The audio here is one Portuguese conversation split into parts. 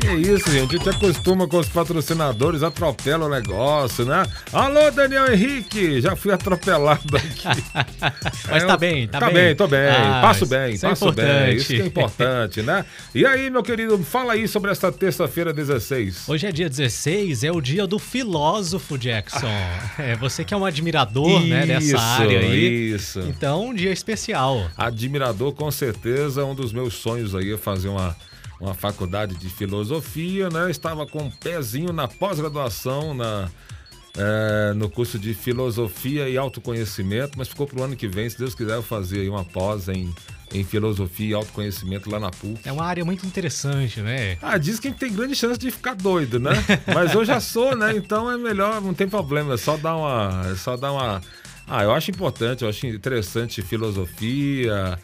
Que isso, gente. A gente acostuma com os patrocinadores, atropela o negócio, né? Alô, Daniel Henrique! Já fui atropelado aqui. Mas É, tá bem, tá tá bem. bem. tô bem. Ah, passo isso bem, é passo bem. importante. Isso que é importante, né? E aí, meu querido, fala aí sobre essa terça-feira 16. Hoje é dia 16, é o dia do filósofo Jackson. É, você que é um admirador né, dessa Isso, área aí. Isso. Então, um dia especial. Admirador, com certeza, um dos meus sonhos aí é fazer uma, uma faculdade de filosofia, né? Estava com um pezinho na pós-graduação, na, é, no curso de filosofia e autoconhecimento, mas ficou pro ano que vem, se Deus quiser, eu fazer aí uma pós em, em filosofia e autoconhecimento lá na PUC. É uma área muito interessante, né? Ah, diz que a gente tem grande chance de ficar doido, né? Mas eu já sou, né? Então é melhor, não tem problema, é só dar uma. É só dar uma. Ah, eu acho importante, eu acho interessante filosofia,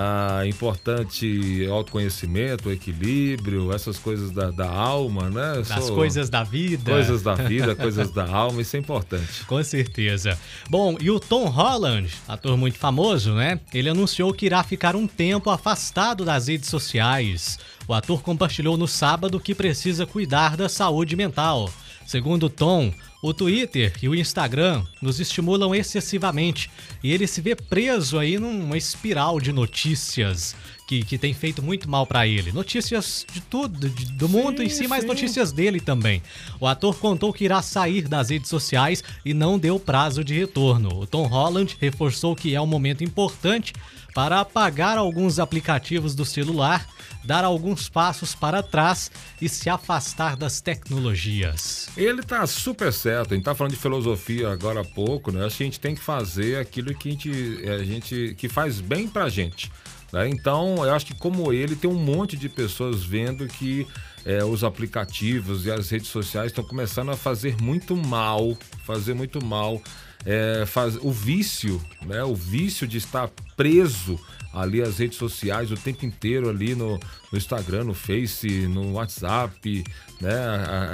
ah, importante autoconhecimento, equilíbrio, essas coisas da, da alma, né? Das sou- coisas da vida. Coisas da vida, coisas da alma, isso é importante. Com certeza. Bom, e o Tom Holland, ator muito famoso, né? Ele anunciou que irá ficar um tempo afastado das redes sociais. O ator compartilhou no sábado que precisa cuidar da saúde mental. Segundo Tom, o Twitter e o Instagram nos estimulam excessivamente e ele se vê preso aí numa espiral de notícias que, que tem feito muito mal pra ele. Notícias de tudo, de- do mundo em si, mas sim. notícias dele também. O ator contou que irá sair das redes sociais e não deu prazo de retorno. O Tom Holland reforçou que é um momento importante para apagar alguns aplicativos do celular, dar alguns passos para trás e se afastar das tecnologias. Ele tá super certo, a gente tá falando de filosofia agora há pouco, né? Acho que a gente tem que fazer aquilo que a gente, a gente que faz bem pra gente. Né? Então, eu acho que como ele, tem um monte de pessoas vendo que é, os aplicativos e as redes sociais estão começando a fazer muito mal, fazer muito mal. É, faz, o vício, né? O vício de estar preso ali às redes sociais o tempo inteiro ali no, no Instagram, no Face, no WhatsApp, né?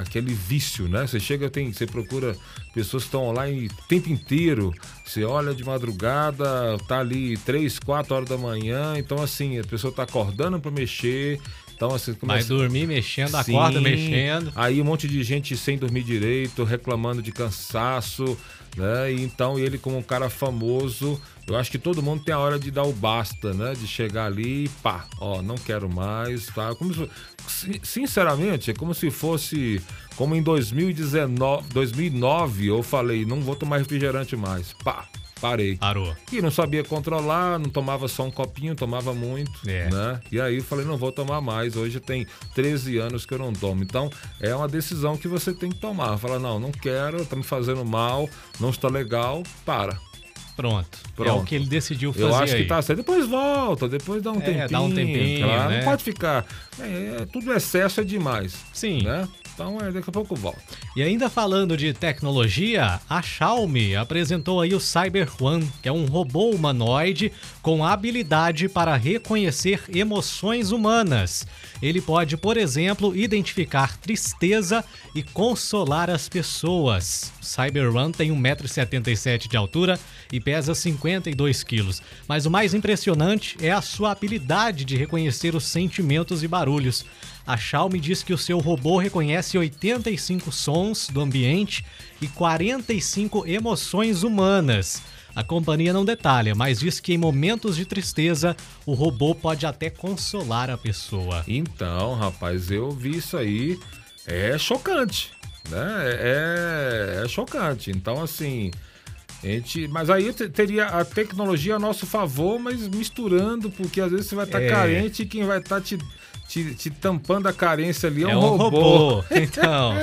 Aquele vício, né? Você chega, tem, você procura pessoas que estão online o tempo inteiro. Você olha de madrugada, tá ali três, quatro horas da manhã. Então, assim, a pessoa tá acordando para mexer. Então, assim, Vai começa... dormir mexendo, acorda Sim. mexendo. Aí um monte de gente sem dormir direito, reclamando de cansaço, né? E então ele como um cara famoso, eu acho que todo mundo tem a hora de dar o basta, né? De chegar ali e pá, ó, não quero mais, tá? Como se- sin- sinceramente, é como se fosse como em 2019, 2009 eu falei, não vou tomar refrigerante mais. Pá, parei. Parou. E não sabia controlar, não tomava só um copinho, tomava muito, É. né? E aí eu falei, não vou tomar mais. Hoje tem 13 anos que eu não tomo. Então, é uma decisão que você tem que tomar. Fala, não, não quero, tá me fazendo mal, não está legal, para. Pronto. É o Pronto. que ele decidiu fazer Eu acho aí. que tá certo. Depois volta, depois dá um É, tempinho. dá um tempinho, claro. né? Não pode ficar. É, é, tudo excesso é demais. Sim. Né? Então, é, daqui a pouco volta. E ainda falando de tecnologia, a Xiaomi apresentou aí o Cyber One, que é um robô humanoide com habilidade para reconhecer emoções humanas. Ele pode, por exemplo, identificar tristeza e consolar as pessoas. O Cyber One tem 1,77m de altura e pesa 52 quilos. Mas o mais impressionante é a sua habilidade de reconhecer os sentimentos e barulhos. A Xiaomi diz que o seu robô reconhece 85 sons do ambiente e 45 emoções humanas. A companhia não detalha, mas diz que em momentos de tristeza, o robô pode até consolar a pessoa. Então, rapaz, eu vi isso aí. É chocante, né? É, é chocante. Então, assim, gente, mas aí te- teria a tecnologia a nosso favor, mas misturando, porque às vezes você vai estar É. carente e quem vai estar te, te, te tampando a carência ali é, É um, um robô. robô. Então,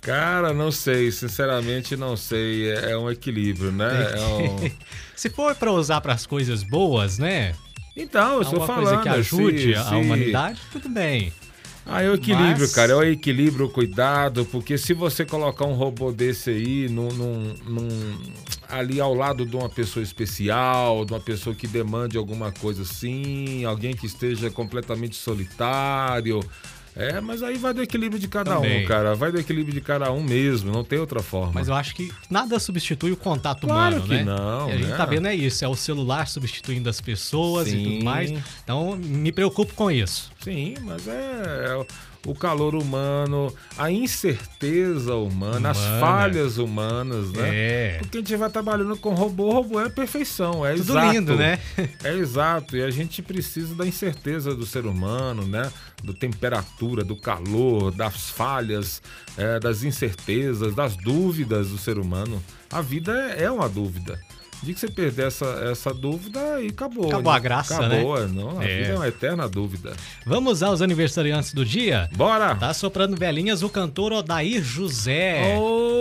Cara, não sei, sinceramente não sei. É, é um equilíbrio, né? É um- se for para usar para as coisas boas, né? Então, eu estou Alguma falando. coisa que ajude se- a se- humanidade, tudo bem. Ah, é o equilíbrio, Mas- cara. É o equilíbrio, o cuidado, porque se você colocar um robô desse aí num, num- num- ali ao lado de uma pessoa especial, de uma pessoa que demande alguma coisa assim, alguém que esteja completamente solitário. É, mas aí vai do equilíbrio de cada Também. um, cara. Vai do equilíbrio de cada um mesmo, não tem outra forma. Mas eu acho que nada substitui o contato Claro humano, que né? não, E a gente né? tá vendo é isso, é o celular substituindo as pessoas e Sim. tudo mais. Então, me preocupo com isso. Sim, mas é, é o- calor humano, a incerteza humana, as Humana. falhas humanas, né? É. Porque a gente vai trabalhando com robô, robô é perfeição, é Tudo exato. lindo, né? É exato, e a gente precisa da incerteza do ser humano, né? Do temperatura, do calor, das falhas, é, das incertezas, das dúvidas do ser humano. A vida é é uma dúvida. De que você perder essa, essa dúvida e acabou. Acabou né? a graça, acabou, é, Não, a É. vida é uma eterna dúvida. Vamos aos aniversariantes do dia? Bora! Tá soprando velhinhas o cantor Odair José. Oh,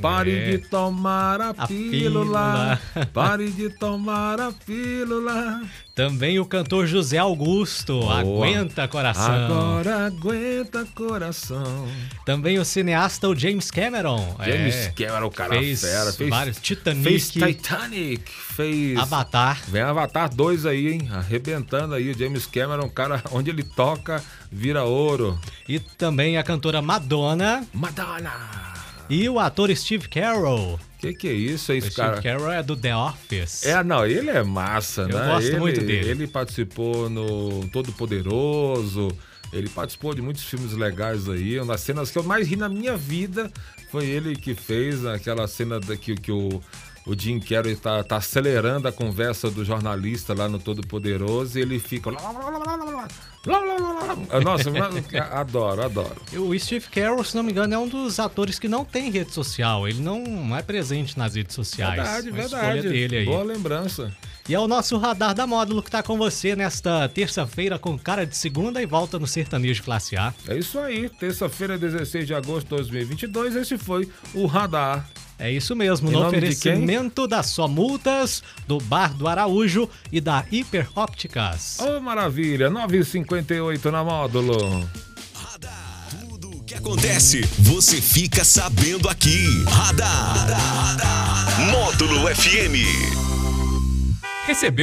pare É. de tomar a, A pílula. pílula. Pare de tomar a pílula. Também o cantor José Augusto. Boa. Aguenta coração. Agora aguenta coração. Também o cineasta o James Cameron. James É, Cameron, o cara fez fera. Fez, vários Titanic, fez Titanic. Fez... Avatar. Vem Avatar 2 aí, hein? Arrebentando aí. O James Cameron, um cara, onde ele toca, vira ouro. E também a cantora Madonna. Madonna! E o ator Steve Carell. Que que é isso, aí, O esse Steve cara? Carell é do The Office. É, não, ele é massa, Eu né? gosto ele, muito dele. Ele participou no Todo Poderoso, ele participou de muitos filmes legais aí. Uma das cenas que eu mais ri na minha vida foi ele que fez aquela cena que, que o, o Jim Carrey tá, tá acelerando a conversa do jornalista lá no Todo Poderoso e ele fica. lá, lá, lá, lá, lá, lá, lá. Nossa, adoro, adoro. O Steve Carell, se não me engano, é um dos atores que não tem rede social. Ele não é presente nas redes sociais. Verdade, Uma verdade. dele aí. Boa lembrança. E é o nosso radar da módulo que tá com você nesta terça-feira com cara de segunda e volta no Sertanejo Classe A. É isso aí, terça-feira, 16 de agosto de 2022. Esse foi o Radar. É isso mesmo, Em no nome de oferecimento da Só Multas, do Bar do Araújo e da Hiper Ópticas. Ô, maravilha, 9h58 na módulo. Radar. Tudo o que acontece, você fica sabendo aqui. Radar. Módulo FM. Recebeu